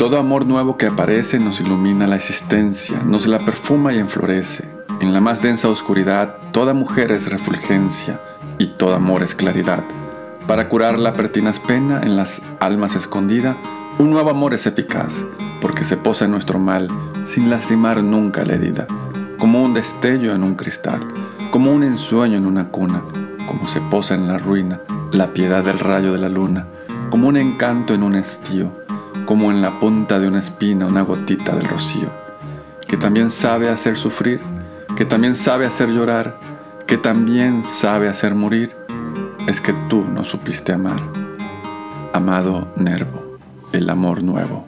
Todo amor nuevo que aparece nos ilumina la existencia, nos la perfuma y enflorece. En la más densa oscuridad, toda mujer es refulgencia y todo amor es claridad. Para curar la pertinaz pena en las almas escondida, un nuevo amor es eficaz, porque se posa en nuestro mal sin lastimar nunca la herida, como un destello en un cristal, como un ensueño en una cuna, como se posa en la ruina la piedad del rayo de la luna, como un encanto en un estío, como en la punta de una espina una gotita del rocío, que también sabe hacer sufrir, que también sabe hacer llorar, que también sabe hacer morir, es que tú no supiste amar. Amado Nervo, el amor nuevo.